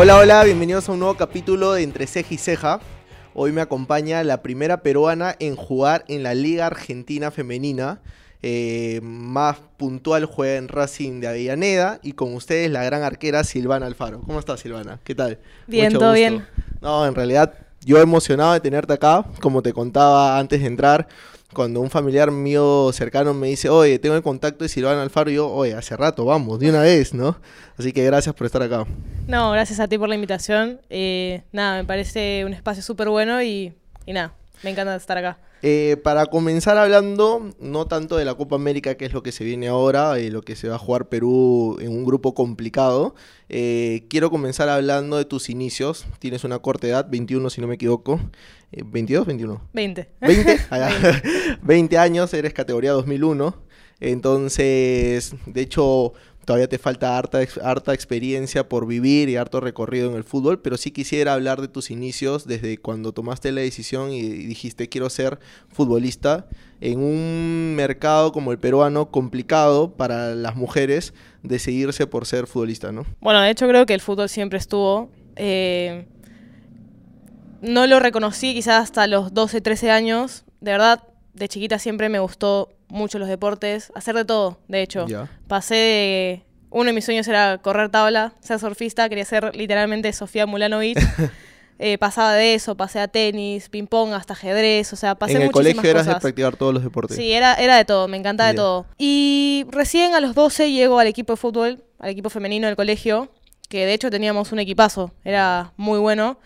Hola, hola, bienvenidos a un nuevo capítulo de Entre Ceja y Ceja. Hoy me acompaña la primera peruana en jugar en la Liga Argentina Femenina. Eh, más puntual juega en Racing de Avellaneda y con ustedes la gran arquera Silvana Alfaro. ¿Cómo estás, Silvana? ¿Qué tal? Bien, Mucho todo gusto. bien. No, en realidad yo emocionado de tenerte acá, como te contaba antes de entrar, cuando un familiar mío cercano me dice, oye, tengo el contacto de Silvana Alfaro, yo, oye, hace rato, vamos, de una vez, ¿no? Así que gracias por estar acá. No, gracias a ti por la invitación. Eh, nada, me parece un espacio súper bueno y, y nada, me encanta estar acá. Eh, para comenzar hablando, no tanto de la Copa América, que es lo que se viene ahora, y lo que se va a jugar Perú en un grupo complicado, eh, quiero comenzar hablando de tus inicios. Tienes una corta edad, 21 si no me equivoco. Eh, ¿22, 21? 20. ¿20? Ah, ya. 20 años, eres categoría 2001. Entonces, de hecho, todavía te falta harta, harta experiencia por vivir y harto recorrido en el fútbol, pero sí quisiera hablar de tus inicios desde cuando tomaste la decisión y, y dijiste quiero ser futbolista en un mercado como el peruano complicado para las mujeres decidirse por ser futbolista, ¿no? Bueno, de hecho creo que el fútbol siempre estuvo. eh, no lo reconocí quizás hasta los 12, 13 años. De verdad, de chiquita siempre me gustó mucho los deportes, hacer de todo, de hecho. Pasé de... Uno de mis sueños era correr tabla, ser surfista, quería ser literalmente Sofía Mulanovic. Eh, pasaba de eso, pasé a tenis, ping pong, hasta ajedrez, o sea, pasé en el muchísimas colegio eras de practicar todos los deportes. Sí, era, era de todo, me encantaba de todo. Y recién a los 12 llego al equipo de fútbol, al equipo femenino del colegio, que de hecho teníamos un equipazo, era muy bueno.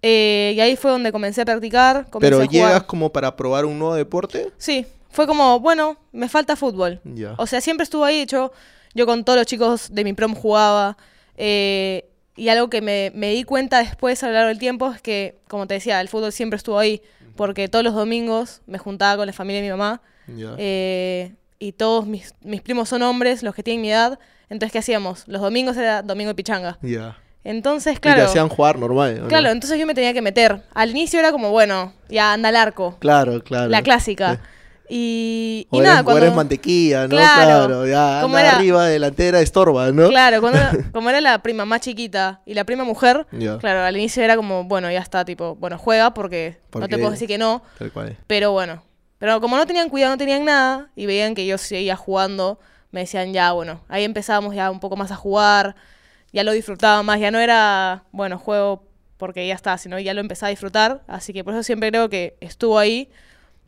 Eh, y ahí fue donde comencé a practicar. Comencé Pero a jugar. llegas como para probar un nuevo deporte. Sí, fue como, bueno, me falta fútbol. O sea, siempre estuvo ahí, de hecho, yo con todos los chicos de mi prom jugaba. eh, y algo que me, me di cuenta después a lo largo del tiempo es que, como te decía, el fútbol siempre estuvo ahí. Porque todos los domingos me juntaba con la familia de mi mamá. Eh, y todos mis, mis primos son hombres, los que tienen mi edad. Entonces, ¿qué hacíamos? Los domingos era domingo de pichanga. Entonces, Y te claro. hacían jugar normal. Claro, entonces yo me tenía que meter. Al inicio era como, bueno, ya anda al arco. Claro, claro. La clásica. Y O nada, eres, o cuando... eres mantequilla, ¿no? Claro. Claro, ya ¿Cómo anda era? arriba, delantera, estorba, ¿no? Claro, cuando como era la prima más chiquita y la prima mujer, Ya. claro, al inicio era como, bueno, ya está, tipo, bueno, juega porque, no Porque- te puedo decir que no, Tal cual. pero bueno. Pero como no tenían cuidado, no tenían nada y veían que yo seguía jugando, me decían ya, bueno, ahí empezábamos ya un poco más a jugar, ya lo disfrutaba más, ya no era, bueno, juego porque ya está, sino ya lo empecé a disfrutar, así que por eso siempre creo que estuvo ahí,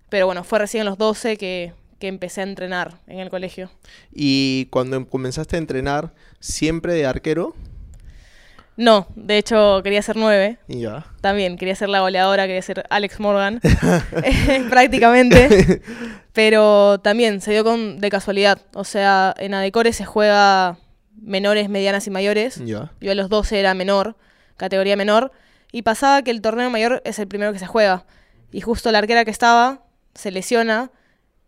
pero bueno, fue recién los 12 que, que empecé a entrenar en el colegio. Y cuando em- comenzaste a entrenar, siempre de arquero, No, de hecho quería ser nueve. y ya. También quería ser la goleadora, quería ser Alex Morgan, prácticamente. Pero también se dio con, de casualidad. O sea, en Adecore se juega menores, medianas y mayores. Ya. Yo a los 12 era menor, categoría menor. Y pasaba que el torneo mayor es el primero que se juega. Y justo la arquera que estaba se lesiona.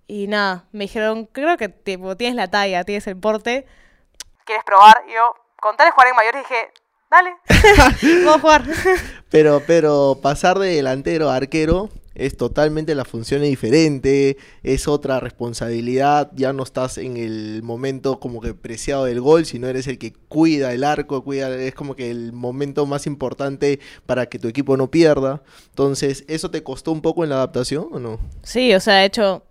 Y nada, me dijeron, creo que tienes la talla, tienes el porte. ¿Quieres probar? Y yo, con tal de jugar en mayores, dije, dale, puedo jugar. Pero, pero pasar de delantero a arquero es totalmente la función es diferente, es otra responsabilidad, ya no estás en el momento como que preciado del gol, sino eres el que cuida el arco, cuida, es como que el momento más importante para que tu equipo no pierda. Entonces, ¿eso te costó un poco en la adaptación o no? Sí, o sea, de hecho,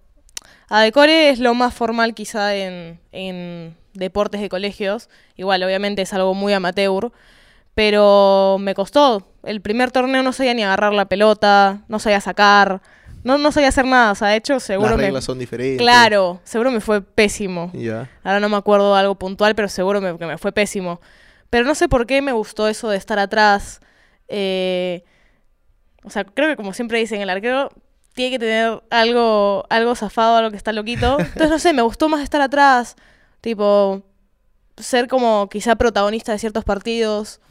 Adecore es lo más formal quizá en, en deportes de colegios. Igual, obviamente es algo muy amateur, pero me costó. El primer torneo no sabía ni agarrar la pelota, no sabía sacar, no, no sabía hacer nada. O sea, de hecho, seguro Las me... reglas son diferentes. Claro, seguro me fue pésimo. Ya. Ahora no me acuerdo algo puntual, pero seguro me- que me fue pésimo. Pero no sé por qué me gustó eso de estar atrás. eh, o sea, creo que como siempre dicen, el arquero tiene que tener algo, algo zafado, algo que está loquito. Entonces, no sé, me gustó más estar atrás. Tipo, ser como quizá protagonista de ciertos partidos.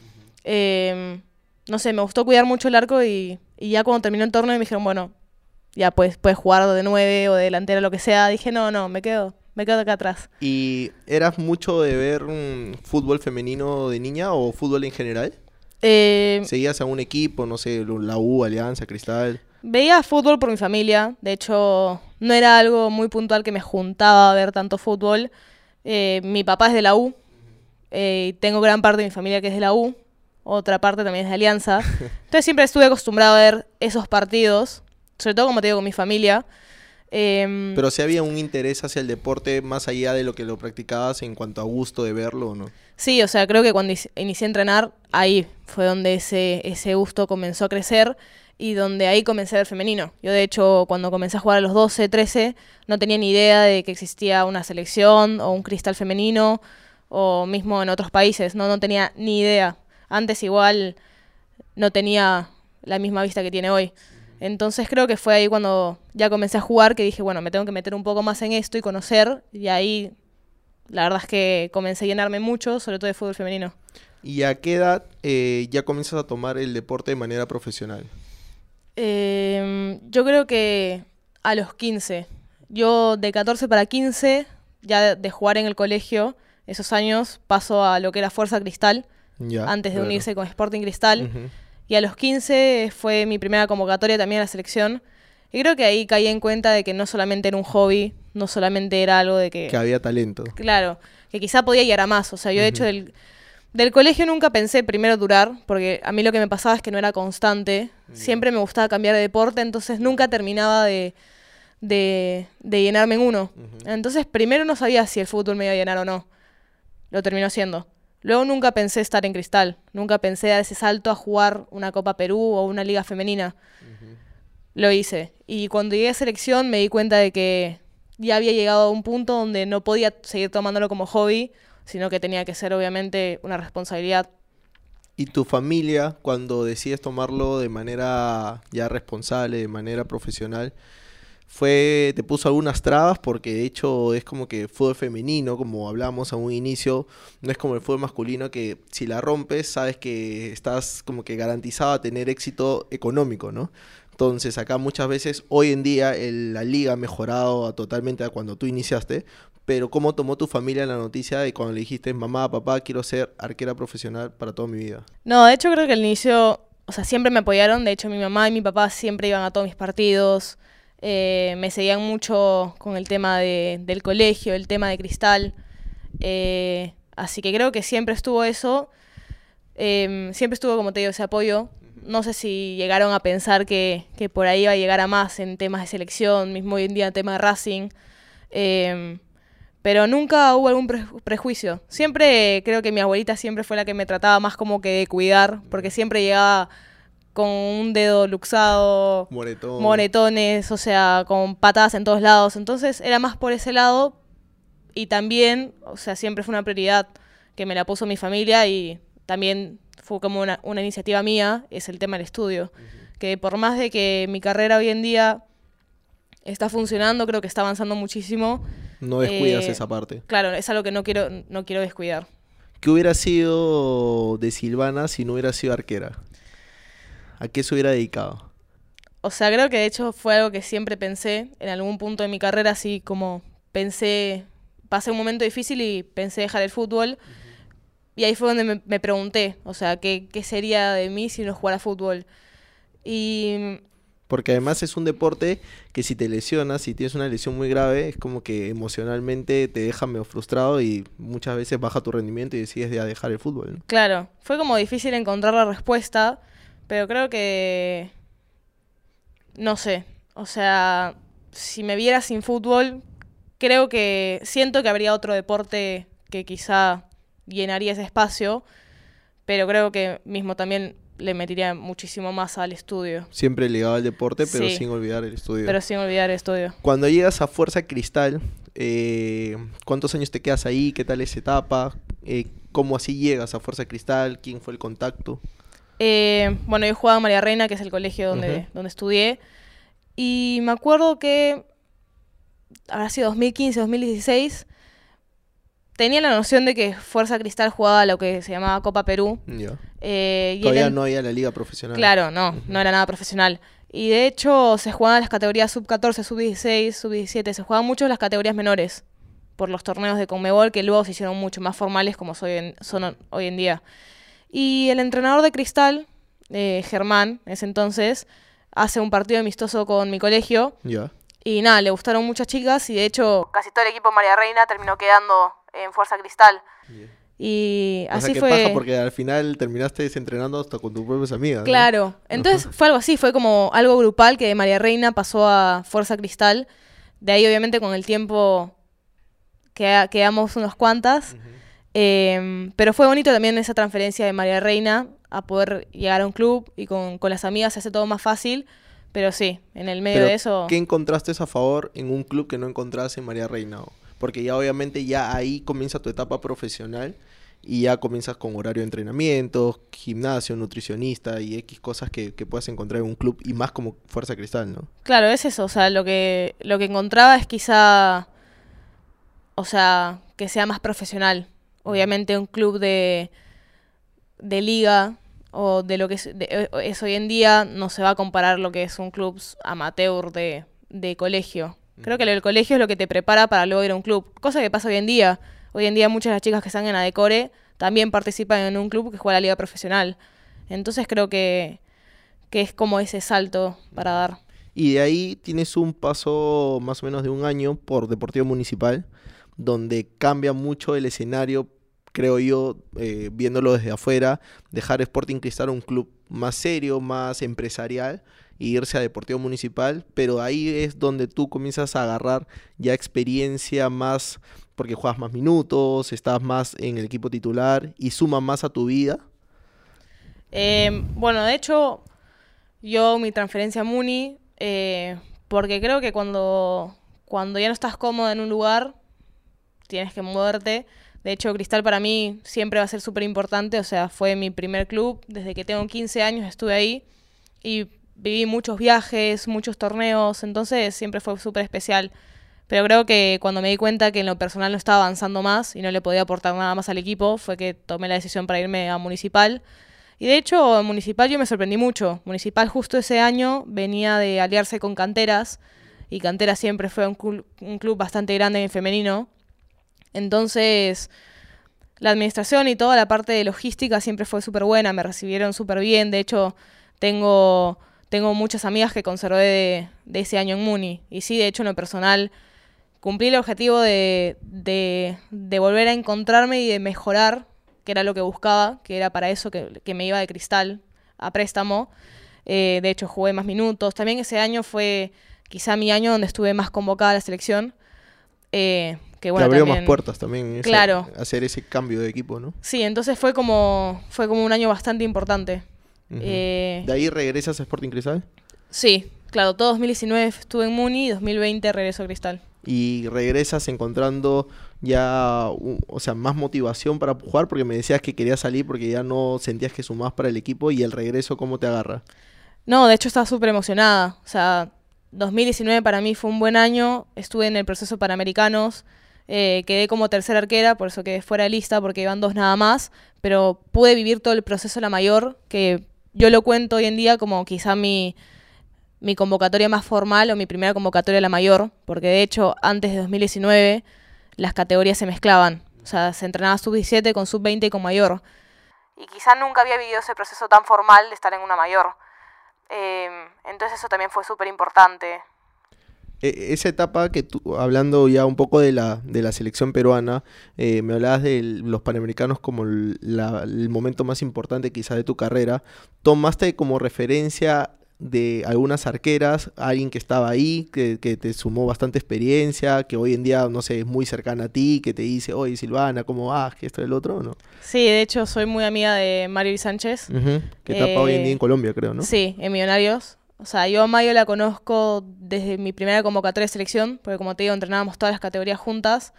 Eh, no sé, me gustó cuidar mucho el arco y, y ya cuando terminó el torneo me dijeron, bueno, ya puedes, puedes jugar de nueve o de delantera, lo que sea. Dije, no, no, me quedo, me quedo acá atrás. ¿Y eras mucho de ver un fútbol femenino de niña o fútbol en general? Eh, ¿Seguías a un equipo, no sé, la U, Alianza, Cristal? Veía fútbol por mi familia, de hecho no era algo muy puntual que me juntaba a ver tanto fútbol. Eh, mi papá es de la U, eh, tengo gran parte de mi familia que es de la U, otra parte también es de Alianza. Entonces siempre estuve acostumbrado a ver esos partidos, sobre todo como te digo, con mi familia. Em, Pero si había un interés hacia el deporte más allá de lo que lo practicabas en cuanto a gusto de verlo o no. Sí, o sea, creo que cuando inicié a entrenar, ahí fue donde ese, ese gusto comenzó a crecer y donde ahí comencé a ver femenino. Yo, de hecho, cuando comencé a jugar a los 12, 13, no tenía ni idea de que existía una selección o un cristal femenino o mismo en otros países. No, no tenía ni idea. Antes igual no tenía la misma vista que tiene hoy. Entonces creo que fue ahí cuando ya comencé a jugar que dije, bueno, me tengo que meter un poco más en esto y conocer. Y ahí la verdad es que comencé a llenarme mucho, sobre todo de fútbol femenino. ¿Y a qué edad eh, ya comienzas a tomar el deporte de manera profesional? Eh, yo creo que a los 15. Yo de 14 para 15, ya de jugar en el colegio, esos años, paso a lo que era Fuerza Cristal, Antes de claro. unirse con Sporting Cristal. Ujú. Y a los 15 fue mi primera convocatoria también a la selección. Y creo que ahí caí en cuenta de que no solamente era un hobby, no solamente era algo de que... Que había talento. Claro, que quizá podía llegar a más. O sea, yo de hecho del, del colegio nunca pensé primero durar, porque a mí lo que me pasaba es que no era constante. Siempre me gustaba cambiar de deporte, entonces nunca terminaba de, de, de llenarme en uno. Entonces primero no sabía si el fútbol me iba a llenar o no. Lo terminó siendo. Luego nunca pensé estar en cristal, nunca pensé dar ese salto a jugar una Copa Perú o una liga femenina. Lo hice. Y cuando llegué a selección me di cuenta de que ya había llegado a un punto donde no podía seguir tomándolo como hobby, sino que tenía que ser obviamente una responsabilidad. ¿Y tu familia, cuando decides tomarlo de manera ya responsable, de manera profesional, fue, te puso algunas trabas? Porque de hecho es como que fútbol femenino, como hablábamos a un inicio, no es como el fútbol masculino que si la rompes sabes que estás como que garantizado a tener éxito económico, ¿no? Entonces acá muchas veces, hoy en día, la liga ha mejorado a- totalmente a cuando tú iniciaste, pero ¿cómo tomó tu familia la noticia de cuando le dijiste, mamá, papá, quiero ser arquera profesional para toda mi vida? No, de hecho creo que al inicio, o sea, siempre me apoyaron. De hecho, mi mamá y mi papá siempre iban a todos mis partidos. Eh, me seguían mucho con el tema de- del colegio, el tema de cristal. eh, así que creo que siempre estuvo eso. em, siempre estuvo, como te digo, ese apoyo. No sé si llegaron a pensar que, que por ahí iba a llegar a más en temas de selección, mismo hoy en día en tema de Racing. em, pero nunca hubo algún pre- prejuicio. Siempre creo que mi abuelita siempre fue la que me trataba más como que de cuidar, porque siempre llegaba con un dedo luxado, Moretón. moretones, o sea, con patadas en todos lados. Entonces era más por ese lado y también, o sea, siempre fue una prioridad que me la puso mi familia y también fue como una, una iniciativa mía, es el tema del estudio. Que por más de que mi carrera hoy en día está funcionando, creo que está avanzando muchísimo. No descuidas eh, esa parte. Claro, es algo que no quiero, no quiero descuidar. ¿Qué hubiera sido de Silvana si no hubiera sido arquera? ¿A qué se hubiera dedicado? O sea, creo que de hecho fue algo que siempre pensé en algún punto de mi carrera, así como pensé, pasé un momento difícil y pensé dejar el fútbol. Y ahí fue donde me, me pregunté, o sea, ¿qué, ¿qué sería de mí si no jugara fútbol? Y Porque además es un deporte que si te lesionas, si tienes una lesión muy grave, es como que emocionalmente te deja medio frustrado y muchas veces baja tu rendimiento y decides ya dejar el fútbol. ¿no? claro, fue como difícil encontrar la respuesta, pero creo que, no sé, o sea, si me viera sin fútbol, creo que siento que habría otro deporte que quizá llenaría ese espacio, pero creo que mismo también le metería muchísimo más al estudio, Siempre ligado al deporte, pero Sí. sin olvidar el estudio. pero sin olvidar el estudio. Cuando llegas a Fuerza Cristal, eh, ¿cuántos años te quedas ahí? ¿Qué tal esa etapa? Eh, ¿Cómo así llegas a Fuerza Cristal? ¿Quién fue el contacto? Eh, bueno, yo jugaba en María Reina, que es el colegio donde, donde estudié. Y me acuerdo que habrá sido 2015, 2016. Tenía la noción de que Fuerza Cristal jugaba lo que se llamaba Copa Perú. Eh, y Todavía no había la liga profesional. Claro, no, no era nada profesional. Y de hecho se jugaban las categorías sub-14, sub-16, sub-17. Se jugaban mucho las categorías menores por los torneos de Conmebol que luego se hicieron mucho más formales como en- son hoy en día. Y el entrenador de Cristal, eh, Germán, en ese entonces, hace un partido amistoso con mi colegio Ya. y nada, le gustaron muchas chicas y de hecho casi todo el equipo María Reina terminó quedando en Fuerza Cristal. Y O así sea, qué fue. paja porque al final terminaste desentrenando hasta con tus propias amigas. ¿no? Claro, entonces fue algo así, fue como algo grupal que de María Reina pasó a Fuerza Cristal. De ahí obviamente con el tiempo queda- quedamos unos cuantas. Em, pero fue bonito también esa transferencia de María Reina a poder llegar a un club y con, con las amigas se hace todo más fácil. Pero sí, en el medio Pero, de eso... ¿Qué encontraste a favor en un club que no encontraste en María Reina? Porque ya obviamente ya ahí comienza tu etapa profesional y ya comienzas con horario de entrenamiento, gimnasio, nutricionista y X cosas que, que puedas encontrar en un club y más como Fuerza Cristal, ¿no? Claro, es eso, o sea, lo que, lo que encontraba es quizá, o sea, que sea más profesional. Obviamente un club de, de liga o de lo que es, de- eh, es hoy en día no se va a comparar lo que es un club amateur de, de colegio. Creo que lo del colegio es lo que te prepara para luego ir a un club, cosa que pasa hoy en día. Hoy en día muchas de las chicas que están en Adecore también participan en un club que juega la liga profesional. Entonces creo que, que es como ese salto para dar. Y de ahí tienes un paso más o menos de un año por Deportivo Municipal, donde cambia mucho el escenario, creo yo, eh, viéndolo desde afuera, dejar Sporting Cristal un club más serio, más empresarial, e irse a Deportivo Municipal, pero ahí es donde tú comienzas a agarrar ya experiencia más, porque juegas más minutos, estás más en el equipo titular y suma más a tu vida. Eh, bueno, de hecho, yo mi transferencia a Muni, eh, porque creo que cuando, cuando ya no estás cómodo en un lugar, tienes que moverte. De hecho, Cristal para mí siempre va a ser súper importante, o sea, fue mi primer club, desde que tengo 15 años estuve ahí y viví muchos viajes, muchos torneos, entonces siempre fue súper especial. Pero creo que cuando me di cuenta que en lo personal no estaba avanzando más y no le podía aportar nada más al equipo, fue que tomé la decisión para irme a Municipal. Y de hecho, en Municipal yo me sorprendí mucho. Municipal justo ese año venía de aliarse con Canteras y Canteras siempre fue un, cul- un club bastante grande en femenino. Entonces, la administración y toda la parte de logística siempre fue súper buena, me recibieron súper bien. De hecho, tengo, tengo muchas amigas que conservé de, ese año en Muni. Y sí, de hecho, en lo personal, cumplí el objetivo de, de, volver a encontrarme y de mejorar, que era lo que buscaba, que era para eso que, que me iba de cristal a préstamo. Eh, de hecho, jugué más minutos. También ese año fue quizá mi año donde estuve más convocada a la selección. Eh, que bueno, abrió también- más puertas también. Claro. hacer ese cambio de equipo, ¿no? Sí, entonces fue como, fue como un año bastante importante. Eh, ¿De ahí regresas a Sporting Cristal? sí, claro, todo 2019 estuve en Muni y 2020 regreso a Cristal. y regresas encontrando ya, o sea, más motivación para jugar porque me decías que querías salir porque ya no sentías que sumabas para el equipo y el regreso, ¿cómo te agarra? No, de hecho estaba súper emocionada. O sea, 2019 para mí fue un buen año. Estuve en el proceso Panamericanos. Eh, quedé como tercera arquera, por eso quedé fuera de lista porque iban dos nada más. Pero pude vivir todo el proceso la mayor, que yo lo cuento hoy en día como quizá mi, mi convocatoria más formal o mi primera convocatoria la mayor. Porque de hecho, antes de 2019, las categorías se mezclaban. O sea, se entrenaba sub-17 con sub-20 y con mayor. Y quizá nunca había vivido ese proceso tan formal de estar en una mayor. Eh, entonces eso también fue súper importante. E- esa etapa que tú, hablando ya un poco de la, de la selección peruana, eh, me hablabas de los Panamericanos como el, la- el momento más importante quizá de tu carrera, ¿tomaste como referencia de algunas arqueras, alguien que estaba ahí, que, que te sumó bastante experiencia, que hoy en día, no sé, es muy cercana a ti, que te dice, oye Silvana, ¿cómo vas? ¿Que esto y el otro? ¿no? Sí, de hecho soy muy amiga de Mario y Sánchez. Que etapa hoy en día Eh, en Colombia, creo, ¿no? Sí, en Millonarios. O sea, yo a Mayo la conozco desde mi primera convocatoria de selección, porque como te digo, entrenábamos todas las categorías juntas.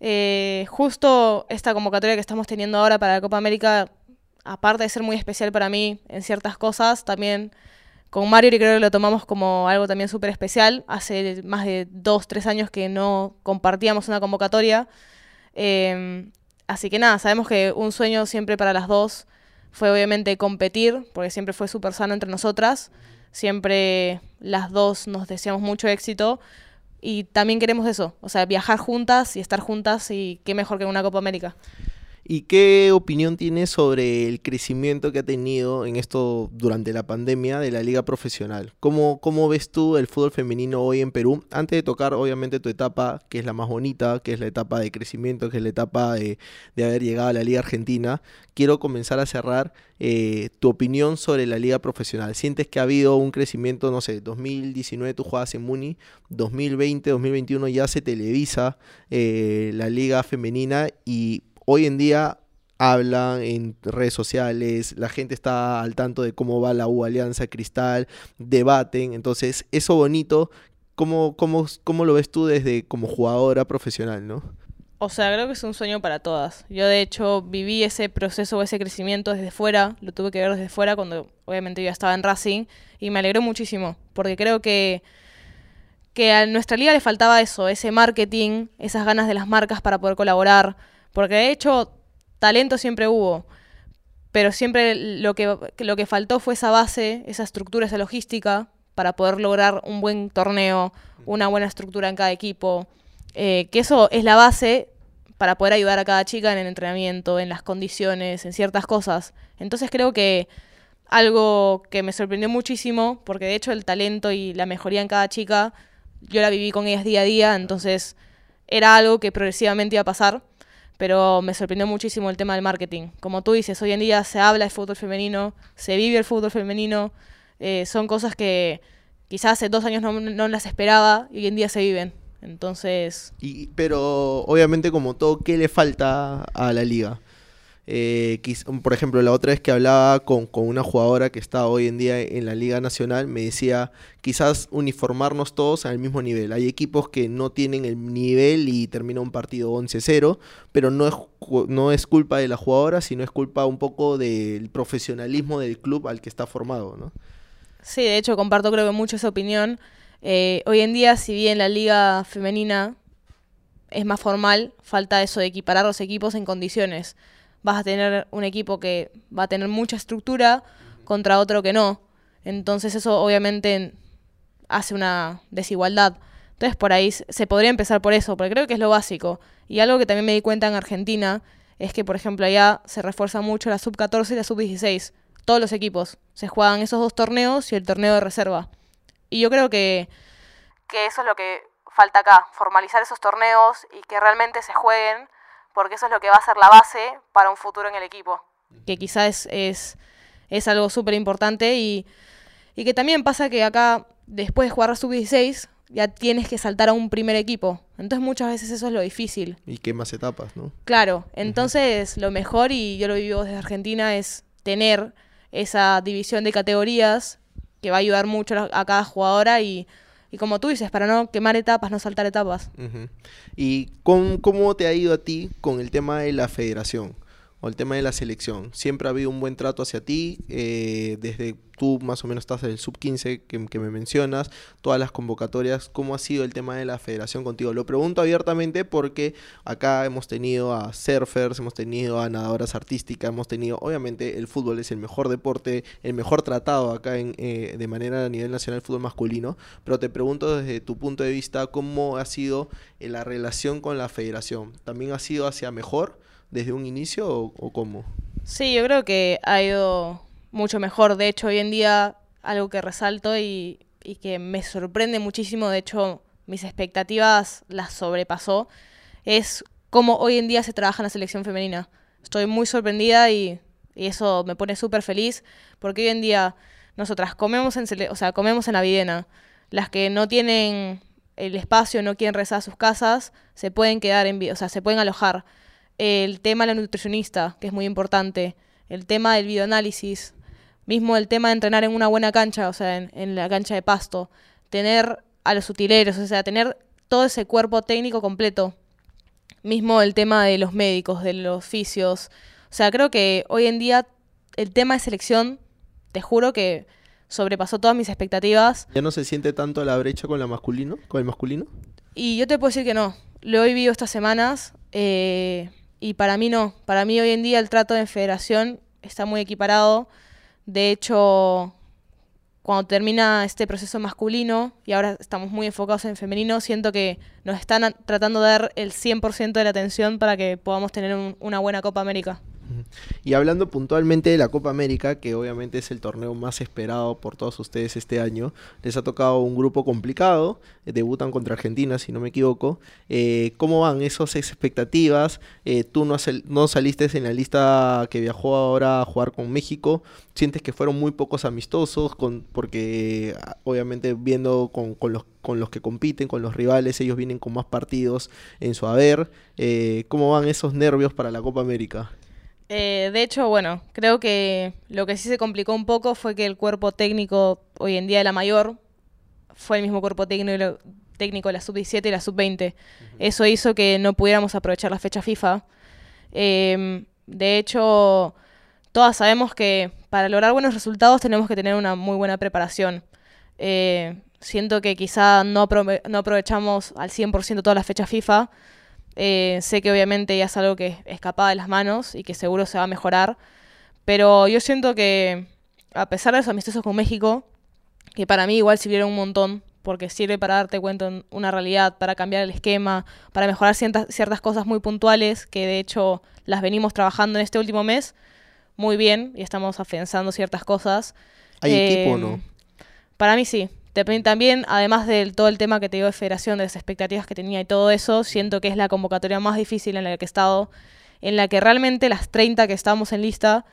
Eh, justo esta convocatoria que estamos teniendo ahora para la Copa América, aparte de ser muy especial para mí en ciertas cosas, también con Mario creo que lo tomamos como algo también súper especial. Hace más de dos, tres años que no compartíamos una convocatoria. Eh, así que nada, sabemos que un sueño siempre para las dos fue obviamente competir, porque siempre fue súper sano entre nosotras. Siempre las dos nos deseamos mucho éxito. Y también queremos eso, o sea, viajar juntas y estar juntas y qué mejor que una Copa América. ¿Y qué opinión tienes sobre el crecimiento que ha tenido en esto durante la pandemia de la liga profesional? ¿Cómo, cómo ves tú el fútbol femenino hoy en Perú? Antes de tocar, obviamente, tu etapa, que es la más bonita, que es la etapa de crecimiento, que es la etapa de, haber llegado a la liga argentina, quiero comenzar a cerrar eh, tu opinión sobre la liga profesional. ¿Sientes que ha habido un crecimiento, no sé, 2019 tú jugabas en Muni, 2020, 2021 ya se televisa eh, la liga femenina y hoy en día hablan en redes sociales, la gente está al tanto de cómo va la U Alianza Cristal, debaten, entonces eso bonito, ¿cómo, cómo, cómo lo ves tú desde como jugadora profesional, no? O sea, creo que es un sueño para todas. Yo de hecho viví ese proceso, ese crecimiento desde fuera, lo tuve que ver desde fuera cuando obviamente yo estaba en Racing y me alegró muchísimo, porque creo que que a nuestra liga le faltaba eso, ese marketing, esas ganas de las marcas para poder colaborar, porque de hecho, talento siempre hubo, pero siempre lo que, lo que faltó fue esa base, esa estructura, esa logística para poder lograr un buen torneo, una buena estructura en cada equipo. Eh, que eso es la base para poder ayudar a cada chica en el entrenamiento, en las condiciones, en ciertas cosas. Entonces creo que algo que me sorprendió muchísimo, porque de hecho el talento y la mejoría en cada chica, yo la viví con ellas día a día, entonces era algo que progresivamente iba a pasar pero me sorprendió muchísimo el tema del marketing. Como tú dices, hoy en día se habla de fútbol femenino, se vive el fútbol femenino, eh, son cosas que quizás hace dos años no, las esperaba y hoy en día se viven. Entonces... Y, pero obviamente como todo, ¿qué le falta a la liga? Eh, por ejemplo, la otra vez que hablaba con, una jugadora que está hoy en día en la Liga Nacional, me decía, quizás uniformarnos todos al mismo nivel. Hay equipos que no tienen el nivel y termina un partido 11-0, pero no es, no es culpa de la jugadora, sino es culpa un poco del profesionalismo del club al que está formado, ¿no? Sí, de hecho comparto creo que mucho esa opinión. Eh, hoy en día, si bien la liga femenina es más formal, falta eso de equiparar los equipos en condiciones vas a tener un equipo que va a tener mucha estructura contra otro que no. Entonces eso obviamente hace una desigualdad. Entonces por ahí se podría empezar por eso, porque creo que es lo básico. Y algo que también me di cuenta en Argentina es que, por ejemplo, allá se refuerza mucho la sub-14 y la sub-16. Todos los equipos. Se juegan esos dos torneos y el torneo de reserva. Y yo creo que, que eso es lo que falta acá, formalizar esos torneos y que realmente se jueguen porque eso es lo que va a ser la base para un futuro en el equipo. Que quizás es, es, algo súper importante y, y, que también pasa que acá, después de jugar a sub-16, ya tienes que saltar a un primer equipo. Entonces muchas veces eso es lo difícil. Y qué más etapas, ¿no? Claro, entonces lo mejor, y yo lo vivo desde Argentina, es tener esa división de categorías que va a ayudar mucho a cada jugadora y y como tú dices, para no quemar etapas, no saltar etapas. ¿Y cómo, te ha ido a ti con el tema de la federación? O el tema de la selección. Siempre ha habido un buen trato hacia ti, eh, desde tú más o menos estás en el sub-15 que, me mencionas, todas las convocatorias, ¿cómo ha sido el tema de la federación contigo? Lo pregunto abiertamente porque acá hemos tenido a surfers, hemos tenido a nadadoras artísticas, hemos tenido, obviamente el fútbol es el mejor deporte, el mejor tratado acá en, eh, de manera a nivel nacional el fútbol masculino, pero te pregunto desde tu punto de vista cómo ha sido la relación con la federación. ¿También ha sido hacia mejor? Desde un inicio o, cómo? Sí, yo creo que ha ido mucho mejor. De hecho, hoy en día algo que resalto y, que me sorprende muchísimo, de hecho mis expectativas las sobrepasó, es cómo hoy en día se trabaja en la selección femenina. Estoy muy sorprendida y, eso me pone súper feliz porque hoy en día nosotras comemos en, o sea, comemos en la videna. Las que no tienen el espacio, no quieren rezar a sus casas, se pueden quedar en, o sea, se pueden alojar el tema de la nutricionista, que es muy importante, el tema del videoanálisis, mismo el tema de entrenar en una buena cancha, o sea, en, la cancha de pasto, tener a los utileros, o sea, tener todo ese cuerpo técnico completo, mismo el tema de los médicos, de los oficios, o sea, creo que hoy en día el tema de selección, te juro que sobrepasó todas mis expectativas. ¿Ya no se siente tanto la brecha con la masculino, con el masculino? Y yo te puedo decir que no. Lo he vivido estas semanas. Eh, y para mí no. Para mí hoy en día el trato de federación está muy equiparado. De hecho, cuando termina este proceso masculino y ahora estamos muy enfocados en femenino, siento que nos están tratando de dar el 100% de la atención para que podamos tener una buena Copa América. Y hablando puntualmente de la Copa América, que obviamente es el torneo más esperado por todos ustedes este año, les ha tocado un grupo complicado, eh, debutan contra Argentina, si no me equivoco. Eh, ¿Cómo van esas expectativas? Eh, tú no, saliste en la lista que viajó ahora a jugar con México. ¿Sientes que fueron muy pocos amistosos? Con, porque obviamente viendo con los que compiten, con los rivales, ellos vienen con más partidos en su haber. ¿Cómo van esos nervios para la Copa América? Eh, de hecho, bueno, creo que lo que sí se complicó un poco fue que el cuerpo técnico hoy en día de la mayor fue el mismo cuerpo técnico, técnico de la sub-17 y la sub-20. Eso hizo que no pudiéramos aprovechar la fecha FIFA. Em, de hecho, todas sabemos que para lograr buenos resultados tenemos que tener una muy buena preparación. Eh, siento que quizá no, no aprovechamos al 100% todas las fechas FIFA eh, sé que obviamente ya es algo que escapa de las manos y que seguro se va a mejorar. Pero yo siento que, a pesar de los amistosos con México, que para mí igual sirvieron un montón, porque sirve para darte cuenta de una realidad, para cambiar el esquema, para mejorar ciertas, ciertas cosas muy puntuales, que de hecho las venimos trabajando en este último mes muy bien y estamos afianzando ciertas cosas. ¿Hay equipo o no? Eh, para mí sí. También, además de todo el tema que te digo de federación, de las expectativas que tenía y todo eso, siento que es la convocatoria más difícil en la que he estado, en la que realmente las 30 que estamos en lista,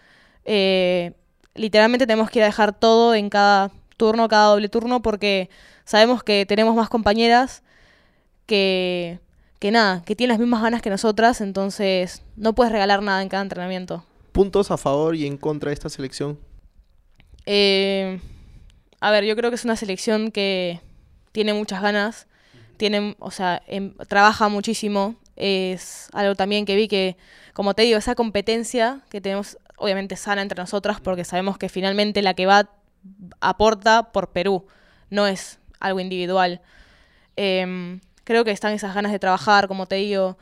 eh, literalmente tenemos que ir a dejar todo en cada turno, cada doble turno, porque sabemos que tenemos más compañeras que, que nada, que tienen las mismas ganas que nosotras, entonces no puedes regalar nada en cada entrenamiento. ¿Puntos a favor y en contra de esta selección? Eh, a ver, yo creo que es una selección que tiene muchas ganas, tiene, o sea, em, trabaja muchísimo. Es algo también que vi que, como te digo, esa competencia que tenemos, obviamente sana entre nosotras, porque sabemos que finalmente la que va aporta por Perú, no es algo individual. Em, creo que están esas ganas de trabajar, como te digo.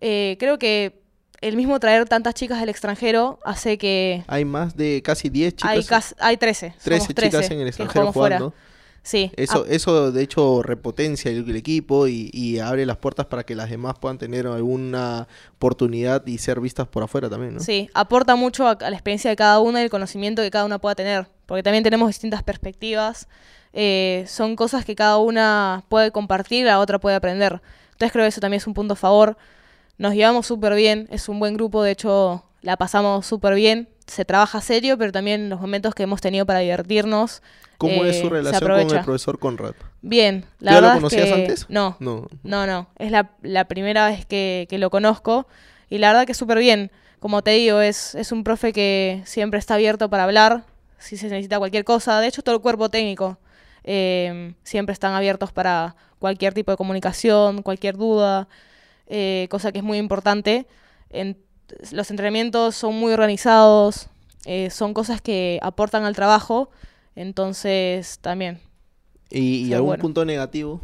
Eh, creo que el mismo traer tantas chicas del extranjero hace que... Hay más de casi 10 chicas. Hay, hay 13. 13 chicas en el extranjero jugando. Sí. Eso, ah. eso de hecho repotencia el, equipo y, abre las puertas para que las demás puedan tener alguna oportunidad y ser vistas por afuera también, ¿no? Sí, aporta mucho a, la experiencia de cada una y el conocimiento que cada una pueda tener, porque también tenemos distintas perspectivas, eh, son cosas que cada una puede compartir, la otra puede aprender. Entonces creo que eso también es un punto a favor. Nos llevamos súper bien, es un buen grupo, de hecho la pasamos súper bien. Se trabaja serio, pero también los momentos que hemos tenido para divertirnos. ¿Cómo es su eh, relación con el profesor Conrad? Bien, la ¿Ya lo conocías antes? No, no, no, no. Es la, primera vez que, lo conozco y la verdad que súper bien. Como te digo, es, es un profe que siempre está abierto para hablar, si se necesita cualquier cosa. De hecho, todo el cuerpo técnico eh, siempre están abiertos para cualquier tipo de comunicación, cualquier duda. Eh, cosa que es muy importante. En, los entrenamientos son muy organizados, eh, son cosas que aportan al trabajo, entonces también. ¿Y, algún punto negativo?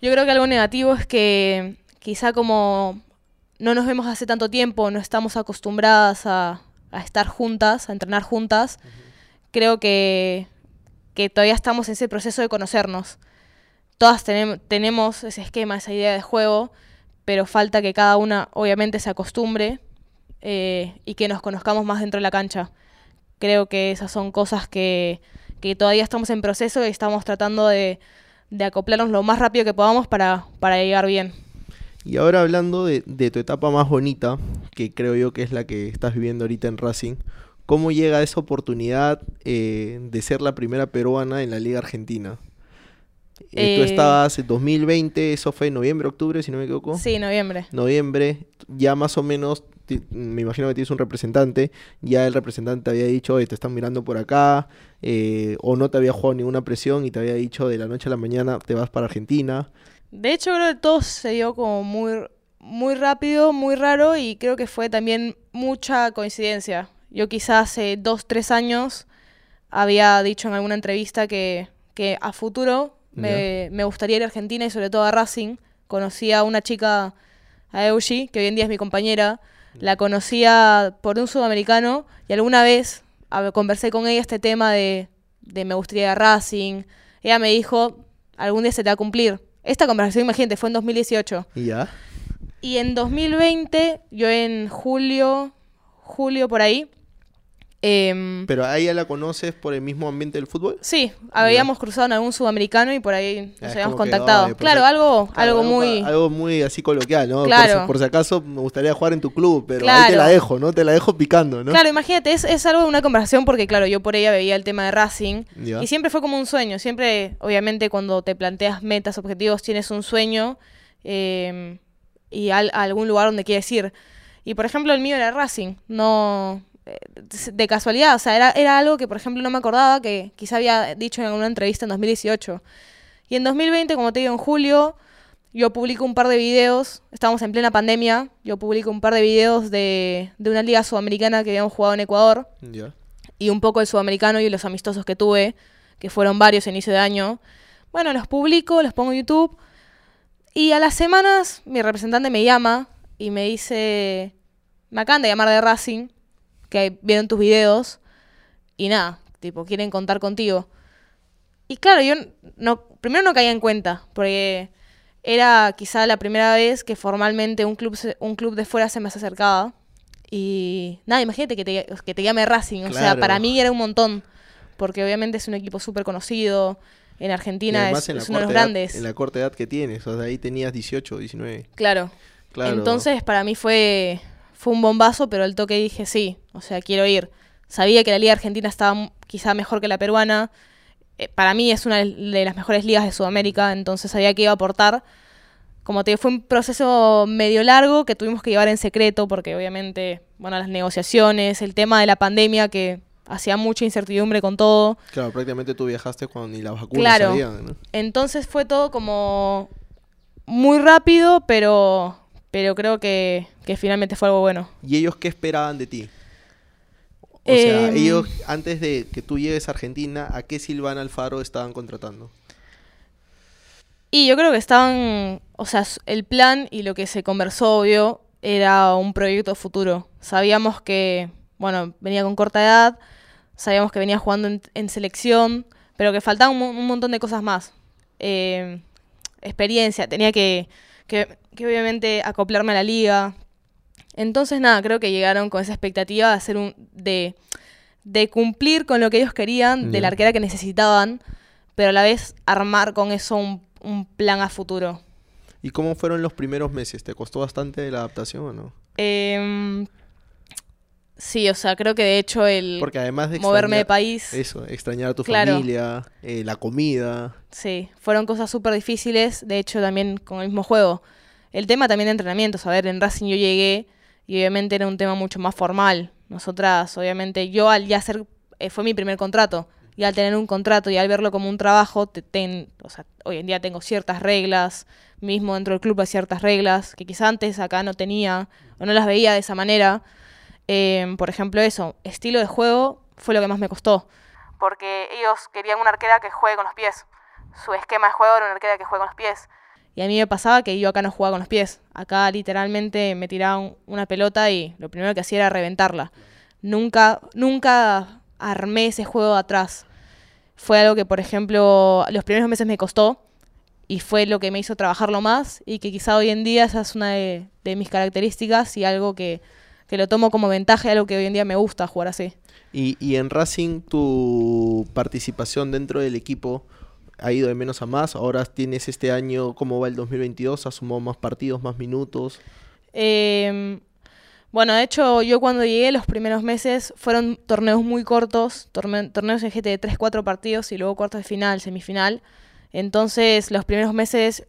Yo creo que algo negativo es que quizá como no nos vemos hace tanto tiempo, no estamos acostumbradas a, estar juntas, a entrenar juntas, creo que, que todavía estamos en ese proceso de conocernos. Todas tenemos ese esquema, esa idea de juego, pero falta que cada una obviamente se acostumbre eh, y que nos conozcamos más dentro de la cancha. Creo que esas son cosas que, todavía estamos en proceso y estamos tratando de, acoplarnos lo más rápido que podamos para, llegar bien. Y ahora hablando de, tu etapa más bonita, que creo yo que es la que estás viviendo ahorita en Racing, ¿cómo llega esa oportunidad eh, de ser la primera peruana en la Liga Argentina? Eh, tú estabas en 2020, eso fue en noviembre, octubre, si no me equivoco. Sí, noviembre. Noviembre, ya más o menos, me imagino que tienes un representante, ya el representante te había dicho, oye, te están mirando por acá, eh, o no te había jugado ninguna presión y te había dicho de la noche a la mañana te vas para Argentina. De hecho, creo que todo se dio como muy, muy rápido, muy raro y creo que fue también mucha coincidencia. Yo quizás hace dos, tres años había dicho en alguna entrevista que, que a futuro me, gustaría ir a Argentina y sobre todo a Racing. Conocí a una chica, a Eugi, que hoy en día es mi compañera. La conocía por un sudamericano y alguna vez conversé con ella este tema de, de me gustaría ir a Racing. Ella me dijo, algún día se te va a cumplir. Esta conversación, imagínate, fue en 2018. ¿Y ya? Y en 2020, yo en julio, julio por ahí, em, ¿Pero a ella la conoces por el mismo ambiente del fútbol? sí, habíamos cruzado en algún sudamericano y por ahí Ah, nos es habíamos que, contactado. claro, algo, Claro, algo muy... Algo muy así coloquial, ¿no? Por Claro. si- Por, si acaso me gustaría jugar en tu club, pero ahí te la dejo, ¿no? Te la dejo picando, ¿no? Claro, imagínate, es, es algo de una conversación porque, claro, yo por ella veía el tema de Racing y siempre fue como un sueño. Siempre, obviamente, cuando te planteas metas, objetivos, tienes un sueño eh, y al- a algún lugar donde quieres ir. Y, por ejemplo, el mío era Racing, no de casualidad. O sea, era, era algo que, por ejemplo, no me acordaba que quizá había dicho en alguna entrevista en 2018. Y en 2020, como te digo, en julio, yo publico un par de videos, estábamos en plena pandemia, yo publico un par de videos de, de una liga sudamericana que habíamos jugado en Ecuador y un poco el sudamericano y los amistosos que tuve, que fueron varios a inicio de año. Bueno, los publico, los pongo en YouTube y a las semanas mi representante me llama y me dice, me acaban de llamar de Racing, que vieron tus videos y nada, tipo, quieren contar contigo. Y claro, yo no, primero no caía en cuenta, porque era quizá la primera vez que formalmente un club, se- un club de fuera se me acercaba. Y nada, imagínate que te, que te llame Racing. O sea, para mí era un montón, porque obviamente es un equipo súper conocido. En Argentina es, en es uno de los edad- grandes. en la corta edad que tienes, o sea, ahí tenías 18, 19. Claro. Claro. Entonces, para mí fue, fue un bombazo, pero el toque dije sí, o sea, quiero ir. Sabía que la liga argentina estaba quizá mejor que la peruana. Eh, para mí es una de las mejores ligas de Sudamérica, entonces sabía que iba a aportar. Como te digo, fue un proceso medio largo que tuvimos que llevar en secreto porque obviamente, bueno, las negociaciones, el tema de la pandemia que hacía mucha incertidumbre con todo. Claro, prácticamente tú viajaste cuando ni las vacunas Claro. Entonces fue todo como muy rápido, pero, pero creo que, que finalmente fue algo bueno. ¿Y ellos qué esperaban de ti? O sea, Em, ellos, antes de que tú llegues a Argentina, ¿a qué Silvana Alfaro estaban contratando? Y yo creo que estaban, o sea, el plan y lo que se conversó, obvio, era un proyecto futuro. Sabíamos que, bueno, venía con corta edad, sabíamos que venía jugando en, en selección, pero que faltaban un, mo- un montón de cosas más. Eh, experiencia, tenía que, que, que obviamente acoplarme a la liga. Entonces, nada, creo que llegaron con esa expectativa de hacer un, de, de cumplir con lo que ellos querían, de la arquera que necesitaban, pero a la vez armar con eso un, un plan a futuro. ¿Y cómo fueron los primeros meses? ¿Te costó bastante la adaptación o no? Em, sí, o sea, creo que de hecho el Porque además de moverme de país, Eso, extrañar a tu Claro. familia, eh, la comida. Sí, fueron cosas súper difíciles, de hecho también con el mismo juego. El tema también de entrenamientos, a ver, en Racing yo llegué y obviamente era un tema mucho más formal. Nosotras, obviamente, yo al ya ser, eh, fue mi primer contrato, y al tener un contrato y al verlo como un trabajo, te- ten- o sea, hoy en día tengo ciertas reglas, mismo dentro del club hay ciertas reglas que quizá antes acá no tenía o no las veía de esa manera. Em, por ejemplo, eso, estilo de juego fue lo que más me costó. Porque ellos querían una arquera que juegue con los pies. Su esquema de juego era una arquera que juegue con los pies. Y a mí me pasaba que yo acá no jugaba con los pies. Acá literalmente me tiraban una pelota y lo primero que hacía era reventarla. Nunca, nunca armé ese juego atrás. Fue algo que, por ejemplo, los primeros meses me costó y fue lo que me hizo trabajarlo más y que quizá hoy en día esa es una de, de mis características y algo que, que lo tomo como ventaja y algo que hoy en día me gusta jugar así. Y, y en Racing, tu participación dentro del equipo ha ido de menos a más. Ahora tienes este año, ¿cómo va el 2022? ¿Has sumado más partidos, más minutos? Eh, bueno, de hecho, yo cuando llegué los primeros meses fueron torneos muy cortos, torne- torneos en GT de 3-4 partidos y luego cuartos de final, semifinal. Entonces, los primeros meses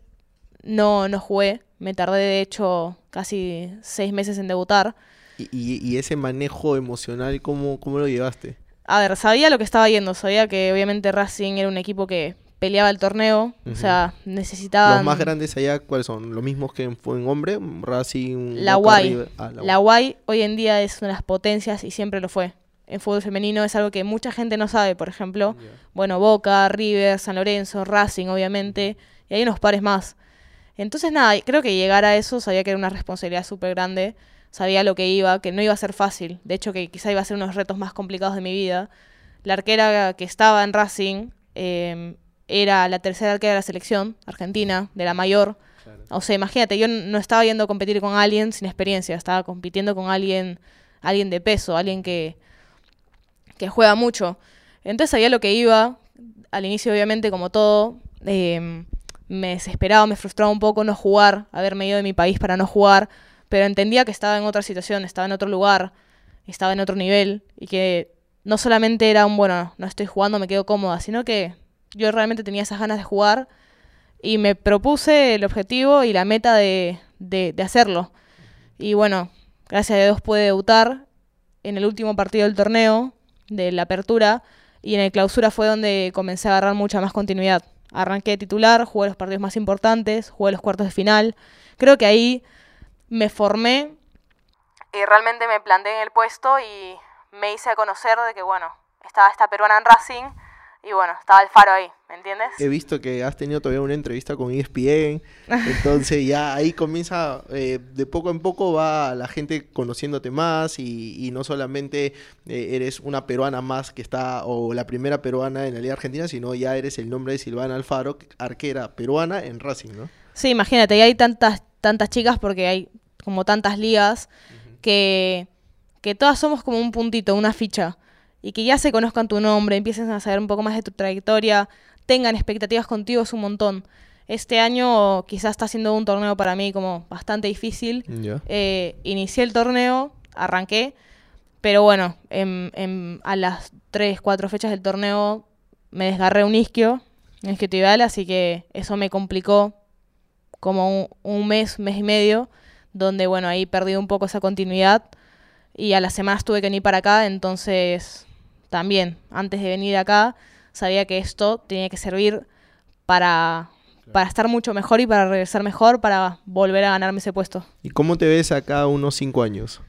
no, no jugué. Me tardé, de hecho, casi seis meses en debutar. Y, y- y ese manejo emocional, ¿cómo, cómo lo llevaste? A ver, sabía lo que estaba yendo, sabía que obviamente Racing era un equipo que peleaba el torneo, o sea, necesitaban... Los más grandes allá, ¿cuáles son? ¿Los mismos que en, fue en hombre? Racing, La Boca, Guay. Ah, la La Guay hoy en día es una de las potencias y siempre lo fue. En fútbol femenino es algo que mucha gente no sabe, por ejemplo. Bueno, Boca, River, San Lorenzo, Racing, obviamente. Y hay unos pares más. Entonces, nada, creo que llegar a eso sabía que era una responsabilidad súper grande. Sabía lo que iba, que no iba a ser fácil. De hecho, que quizá iba a ser unos retos más complicados de mi vida. la arquera que estaba en Racing eh, era la tercera arquera de la selección argentina, de la mayor. O sea, imagínate, yo no estaba yendo a competir con alguien sin experiencia, estaba compitiendo con alguien, alguien de peso, alguien que, que juega mucho. Entonces sabía lo que iba. Al inicio, obviamente, como todo, eh, me desesperaba, me frustraba un poco no jugar, haberme ido de mi país para no jugar, pero entendía que estaba en otra situación, estaba en otro lugar, estaba en otro nivel y que no solamente era un, bueno, no estoy jugando, me quedo cómoda, sino que yo realmente tenía esas ganas de jugar y me propuse el objetivo y la meta de, de, hacerlo. Y bueno, gracias a Dios pude debutar en el último partido del torneo, de la apertura, y en el clausura fue donde comencé a agarrar mucha más continuidad. Arranqué de titular, jugué los partidos más importantes, jugué los cuartos de final. Creo que ahí me formé y realmente me planté en el puesto y me hice a conocer de que, bueno, estaba esta peruana en Racing y bueno, estaba el faro ahí, ¿me entiendes? He visto que has tenido todavía una entrevista con ESPN, entonces ya ahí comienza, eh, de poco en poco va la gente conociéndote más y, y no solamente eh, eres una peruana más que está, o la primera peruana en la Liga Argentina, sino ya eres el nombre de Silvana Alfaro, arquera peruana en Racing, ¿no? Sí, imagínate, y hay tantas, tantas chicas porque hay como tantas ligas que, que todas somos como un puntito, una ficha y que ya se conozcan tu nombre, empiecen a saber un poco más de tu trayectoria, tengan expectativas contigo es un montón. Este año quizás está siendo un torneo para mí como bastante difícil. Eh, inicié el torneo, arranqué, pero bueno, en- en- a las 3, 4 fechas del torneo me desgarré un isquio, un isquiotibial, así que eso me complicó como un, un mes, mes y medio, donde bueno, ahí perdí un poco esa continuidad y a las semanas tuve que venir para acá, entonces también, antes de venir acá, sabía que esto tenía que servir para, para estar mucho mejor y para regresar mejor, para volver a ganarme ese puesto. ¿Y cómo te ves acá unos cinco años?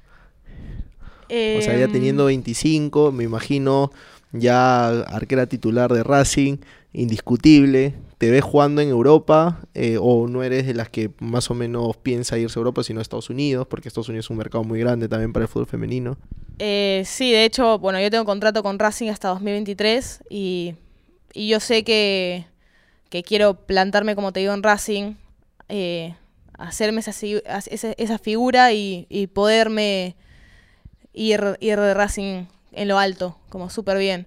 O sea, ya Em, teniendo 25, me imagino ya arquera titular de Racing, indiscutible. ¿Te ves jugando en Europa eh, o no eres de las que más o menos piensa irse a Europa, sino a Estados Unidos? Porque Estados Unidos es un mercado muy grande también para el fútbol femenino. Eh, sí, de hecho, bueno, yo tengo contrato con Racing hasta 2023 y, y yo sé que, que quiero plantarme, como te digo, en Racing, eh, hacerme esa, esa, esa figura y, y poderme ir, ir de Racing en lo alto, como súper bien.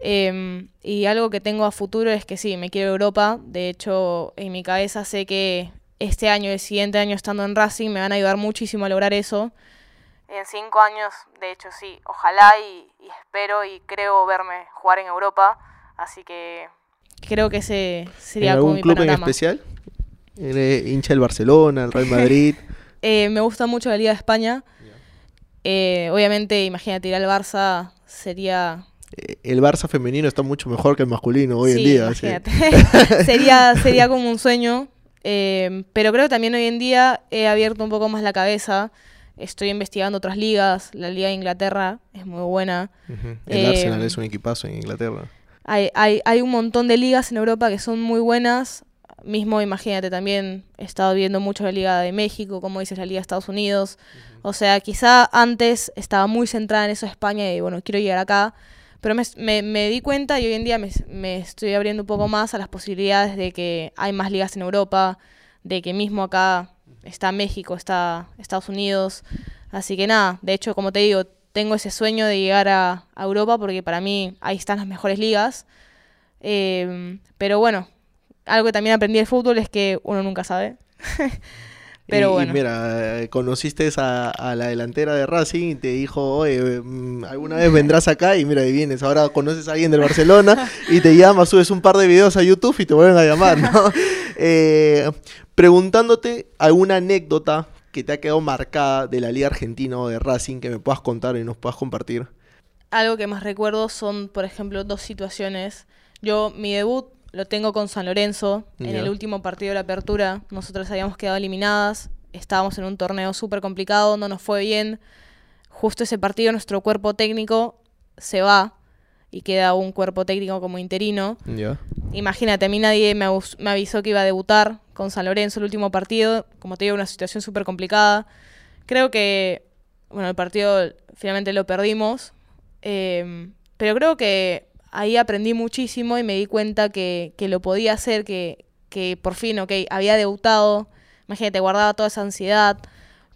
Em, y algo que tengo a futuro es que sí, me quiero Europa. De hecho, en mi cabeza sé que este año y el siguiente año estando en Racing me van a ayudar muchísimo a lograr eso. En cinco años, de hecho, sí, ojalá y, y espero y creo verme jugar en Europa. Así que creo que ese ¿En sería como algún mi club en panorama. especial? ¿Eres hincha del Barcelona, el Real Madrid? Eh, me gusta mucho la Liga de España. Eh, obviamente, imagínate ir al Barça sería Eh, el Barça femenino está mucho mejor que el masculino hoy en día. sí. sería, sería como un sueño. eh, pero creo que también hoy en día he abierto un poco más la cabeza. Estoy investigando otras ligas. La Liga de Inglaterra es muy buena. El Eh, Arsenal es un equipazo en Inglaterra. Hay, hay, hay un montón de ligas en Europa que son muy buenas. Mismo, imagínate, también he estado viendo mucho la Liga de México, como dices, la Liga de Estados Unidos. O sea, quizá antes estaba muy centrada en eso España y bueno, quiero llegar acá. Pero me, me- me di cuenta y hoy en día me, me estoy abriendo un poco más a las posibilidades de que hay más ligas en Europa, de que mismo acá está México, está Estados Unidos. Así que nada, de hecho, como te digo, tengo ese sueño de llegar a, a Europa porque para mí ahí están las mejores ligas. Eh, pero bueno, algo que también aprendí del fútbol es que uno nunca sabe. Pero y, y bueno. mira, eh, conociste a, a la delantera de Racing y te dijo, oye, mm, alguna vez vendrás acá y mira, ahí vienes. Ahora conoces a alguien del Barcelona y te llama, subes un par de videos a YouTube y te vuelven a llamar, ¿no? Eh, preguntándote alguna anécdota que te ha quedado marcada de la Liga Argentina o de Racing que me puedas contar y nos puedas compartir. Algo que más recuerdo son, por ejemplo, dos situaciones. Yo, mi debut lo tengo con San Lorenzo. En el último partido de la apertura, nosotros habíamos quedado eliminadas. Estábamos en un torneo súper complicado, no nos fue bien. Justo ese partido, nuestro cuerpo técnico se va y queda un cuerpo técnico como interino. Imagínate, a mí nadie me avisó que iba a debutar con San Lorenzo el último partido. Como te digo, una situación súper complicada. Creo que, bueno, el partido finalmente lo perdimos. eh, pero creo que ahí aprendí muchísimo y me di cuenta que, que lo podía hacer, que, que por fin, ok, había debutado, imagínate, guardaba toda esa ansiedad,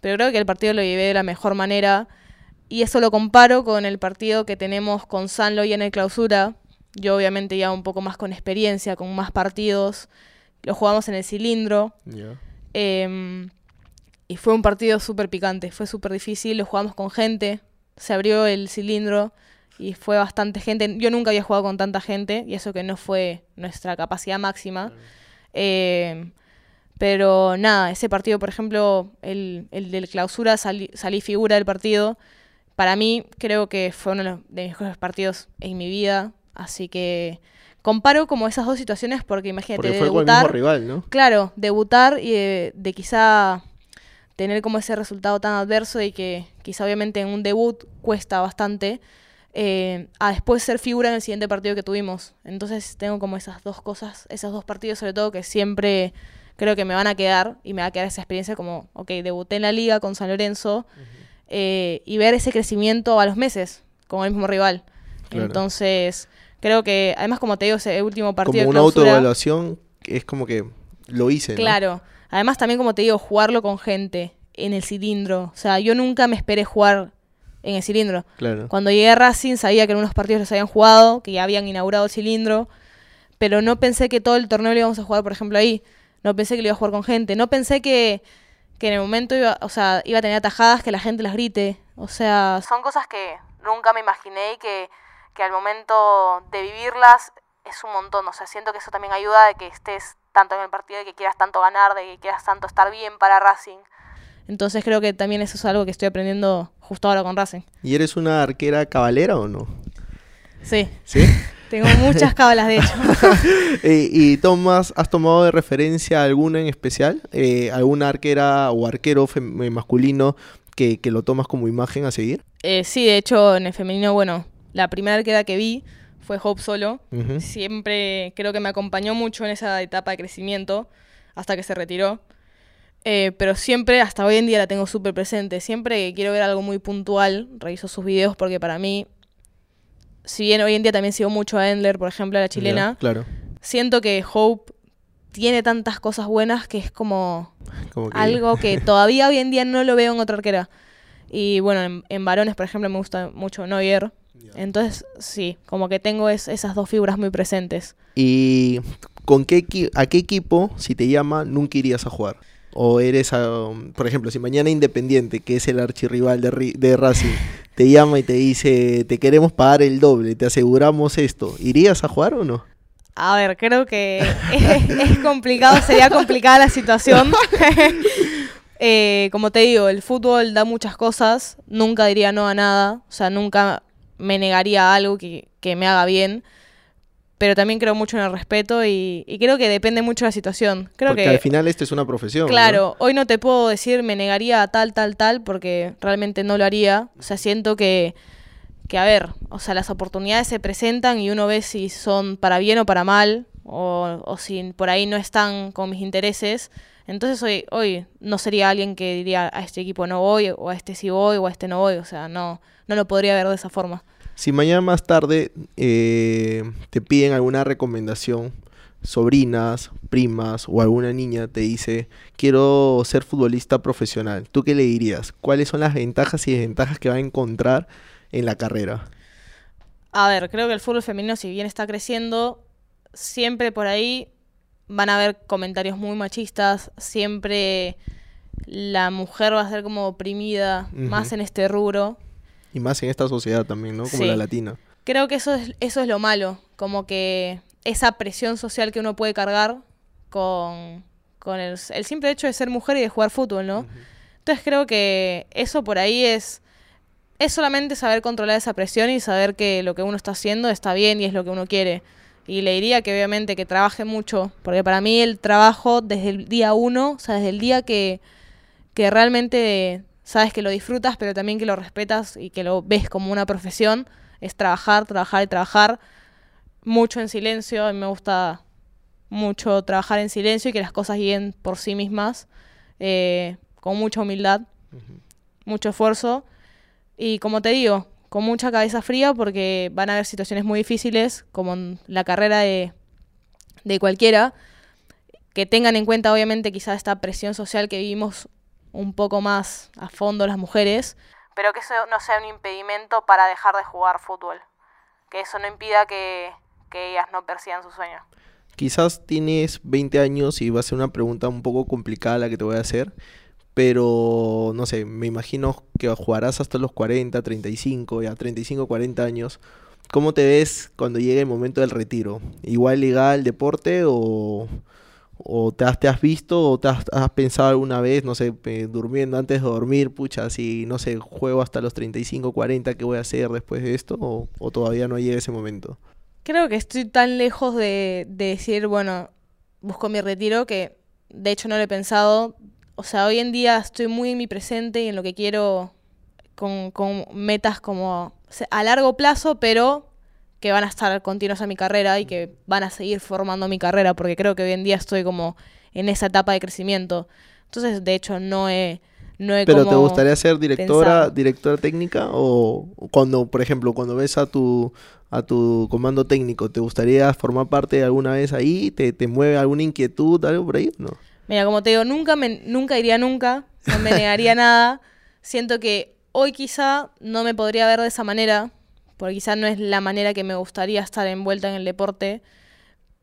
pero creo que el partido lo llevé de la mejor manera. Y eso lo comparo con el partido que tenemos con San Loy en el clausura, yo obviamente ya un poco más con experiencia, con más partidos, lo jugamos en el cilindro. Em, y fue un partido súper picante, fue súper difícil, lo jugamos con gente, se abrió el cilindro y fue bastante gente. Yo nunca había jugado con tanta gente y eso que no fue nuestra capacidad máxima. Em, pero nada, ese partido, por ejemplo, el, el del clausura, salí, salí figura del partido. Para mí creo que fue uno de los mejores partidos en mi vida. Así que comparo como esas dos situaciones porque imagínate Porque fue debutar, con el mismo rival, ¿no? claro, debutar y de, de quizá tener como ese resultado tan adverso y que quizá obviamente en un debut cuesta bastante, eh, a después ser figura en el siguiente partido que tuvimos. Entonces tengo como esas dos cosas, esos dos partidos sobre todo que siempre creo que me van a quedar y me va a quedar esa experiencia como, ok, debuté en la liga con San Lorenzo eh, y ver ese crecimiento a los meses con el mismo rival. Claro. Entonces creo que, además como te digo, ese último partido Como una autoevaluación es como que lo hice, ¿no? Claro. Además, también, como te digo, jugarlo con gente en el cilindro. O sea, yo nunca me esperé jugar en el cilindro. Claro. Cuando llegué a Racing sabía que en unos partidos los habían jugado, que ya habían inaugurado el cilindro, pero no pensé que todo el torneo lo íbamos a jugar, por ejemplo, ahí. No pensé que lo iba a jugar con gente. No pensé que, que en el momento iba, o sea, iba a tener atajadas que la gente las grite. O sea, son cosas que nunca me imaginé y que, que al momento de vivirlas es un montón. O sea, siento que eso también ayuda de que estés tanto en el partido, de que quieras tanto ganar, de que quieras tanto estar bien para Racing. Entonces creo que también eso es algo que estoy aprendiendo justo ahora con Racing. ¿Y eres una arquera cabalera o no? Sí, ¿Sí? tengo muchas cábalas de hecho. Eh, ¿Y tomas, has tomado de referencia alguna en especial? Eh, ¿Alguna arquera o arquero eh, masculino que, que lo tomas como imagen a seguir? Eh, sí, de hecho, en el femenino, bueno, la primera arquera que vi fue Hope Solo. Siempre creo que me acompañó mucho en esa etapa de crecimiento hasta que se retiró. Eh, pero siempre, hasta hoy en día, la tengo súper presente. Siempre que quiero ver algo muy puntual, reviso sus videos porque para mí, si bien hoy en día también sigo mucho a Endler, por ejemplo, a la chilena, claro. siento que Hope tiene tantas cosas buenas que es como Como que- algo que todavía hoy en día no lo veo en otra arquera. Y bueno, en, en varones, por ejemplo, me gusta mucho Neuer. Entonces, sí, como que tengo es- esas dos figuras muy presentes. ¿Y con qué a qué equipo, si te llama, nunca irías a jugar? O eres, por ejemplo, si mañana Independiente, que es el archirrival de, de Racing, te llama y te dice, te queremos pagar el doble, te aseguramos esto, ¿irías a jugar o no? A ver, creo que es, es complicado, sería complicada la situación. Eh, como te digo, el fútbol da muchas cosas, nunca diría no a nada, o sea, nunca me negaría a algo que, que me haga bien, pero también creo mucho en el respeto y, y creo que depende mucho de la situación. Creo Porque que al final esto es una profesión. ¿no? Claro, hoy no te puedo decir me negaría a tal, tal, tal, porque realmente no lo haría. O sea, siento que, que, a ver, o sea, las oportunidades se presentan y uno ve si son para bien o para mal, o, o si por ahí no están con mis intereses. Entonces hoy, hoy no sería alguien que diría a este equipo no voy, o a este sí voy, o a este no voy. O sea, no, no lo podría ver de esa forma. Si mañana más tarde eh, te piden alguna recomendación, sobrinas, primas o alguna niña te dice, quiero ser futbolista profesional, ¿tú qué le dirías? ¿Cuáles son las ventajas y desventajas que va a encontrar en la carrera? A ver, creo que el fútbol femenino, si bien está creciendo, siempre por ahí van a haber comentarios muy machistas, siempre la mujer va a ser como oprimida, más en este rubro. Y más en esta sociedad también, ¿no? Como Sí. la latina. Creo que eso es, eso es lo malo, como que esa presión social que uno puede cargar con, con el, el simple hecho de ser mujer y de jugar fútbol, ¿no? Entonces creo que eso por ahí es, es solamente saber controlar esa presión y saber que lo que uno está haciendo está bien y es lo que uno quiere. Y le diría que obviamente que trabaje mucho, porque para mí el trabajo desde el día uno, o sea, desde el día que, que realmente sabes que lo disfrutas, pero también que lo respetas y que lo ves como una profesión, es trabajar, trabajar y trabajar mucho en silencio. A mí me gusta mucho trabajar en silencio y que las cosas lleguen por sí mismas, eh, con mucha humildad, mucho esfuerzo. Y como te digo, con mucha cabeza fría porque van a haber situaciones muy difíciles, como en la carrera de, de cualquiera, que tengan en cuenta obviamente quizá esta presión social que vivimos un poco más a fondo las mujeres, pero que eso no sea un impedimento para dejar de jugar fútbol, que eso no impida que, ellas no persigan su sueño. Quizás tienes 20 años y va a ser una pregunta un poco complicada la que te voy a hacer, pero no sé, me imagino que jugarás hasta los 40, 35, ya 35, 40 años. ¿Cómo te ves cuando llegue el momento del retiro? ¿Igual legal deporte o, o te, has, visto o te has, pensado alguna vez, no sé, eh, durmiendo antes de dormir, pucha, si no sé, juego hasta los 35, 40, ¿qué voy a hacer después de esto? ¿O, todavía no llega ese momento? Creo que estoy tan lejos de, de decir, bueno, busco mi retiro que de hecho no lo he pensado. O sea, hoy en día estoy muy en mi presente y en lo que quiero con, metas como a largo plazo, pero que van a estar continuas a mi carrera y que van a seguir formando mi carrera, porque creo que hoy en día estoy como en esa etapa de crecimiento. Entonces, de hecho, no he, no he ¿Pero te gustaría ser directora, pensado. directora técnica o cuando, por ejemplo, cuando ves a tu a tu comando técnico, ¿te gustaría formar parte alguna vez ahí? ¿Te, te mueve alguna inquietud, algo por ahí? No. Mira, como te digo, nunca, me, nunca diría nunca, no me negaría nada. Siento que hoy quizá no me podría ver de esa manera, porque quizá no es la manera que me gustaría estar envuelta en el deporte.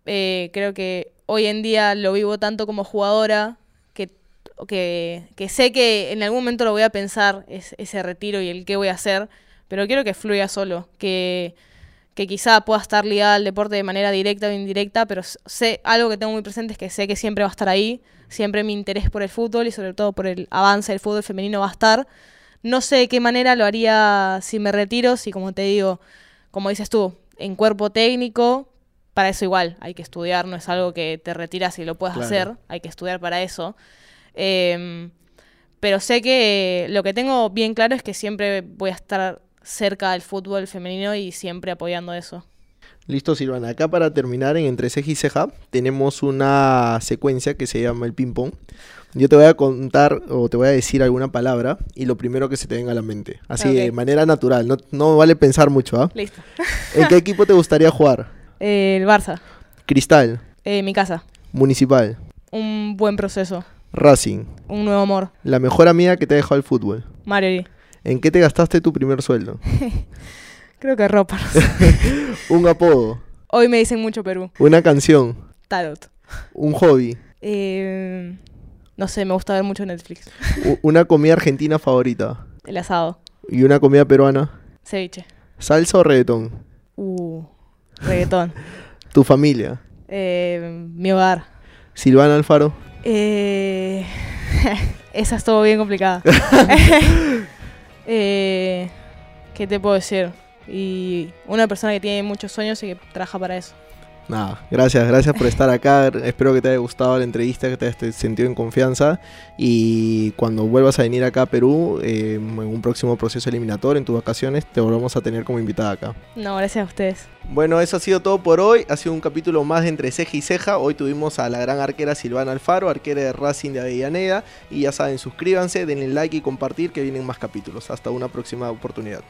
Eh, creo que hoy en día lo vivo tanto como jugadora, que, que, que sé que en algún momento lo voy a pensar, es, ese retiro y el qué voy a hacer, pero quiero que fluya solo, que, que quizá pueda estar ligada al deporte de manera directa o indirecta, pero sé algo que tengo muy presente es que sé que siempre va a estar ahí, siempre mi interés por el fútbol y sobre todo por el avance del fútbol femenino va a estar. No sé de qué manera lo haría si me retiro, si como te digo, como dices tú, en cuerpo técnico, para eso igual, hay que estudiar, no es algo que te retiras y lo puedas Claro. hacer, hay que estudiar para eso. Em, pero sé que lo que tengo bien claro es que siempre voy a estar cerca del fútbol femenino y siempre apoyando eso. Listo, Silvana. Acá para terminar en Entre Ceja y Ceja tenemos una secuencia que se llama el ping pong. Yo te voy a contar o te voy a decir alguna palabra y lo primero que se te venga a la mente. Así de manera natural, no, no vale pensar mucho, ¿ah? Listo. ¿En qué equipo te gustaría jugar? Eh, el Barça, Cristal, eh, mi casa, Municipal, un buen proceso, Racing, un nuevo amor, la mejor amiga que te ha dejado el fútbol. Mario. ¿En qué te gastaste tu primer sueldo? Creo que ropa. no sé. Un apodo, Hoy me dicen mucho Perú. una canción, Tarot. un hobby, Eh, no sé, me gusta ver mucho Netflix. una comida argentina favorita El asado, y una comida peruana. ceviche. ¿Salsa o reggaetón? Uh, reggaetón. Tu familia. Eh, mi hogar. Silvana Alfaro. Eh, esa estuvo bien complicada. eh, ¿Qué te puedo decir? Y una persona que tiene muchos sueños y que trabaja para eso. Nada, gracias, gracias por estar acá. Espero que te haya gustado la entrevista, que te hayas sentido en confianza. Y cuando vuelvas a venir acá a Perú, eh, en un próximo proceso eliminatorio, en tus vacaciones, te volvemos a tener como invitada acá. No, gracias a ustedes. Bueno, eso ha sido todo por hoy. Ha sido un capítulo más de Entre Ceja y Ceja. Hoy tuvimos a la gran arquera Silvana Alfaro, arquera de Racing de Avellaneda. Y ya saben, suscríbanse, denle like y compartir que vienen más capítulos. Hasta una próxima oportunidad.